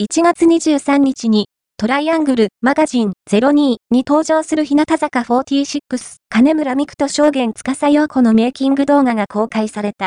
1月23日に、トライアングルマガジン02に登場する日向坂46、金村美久と証言司陽子のメイキング動画が公開された。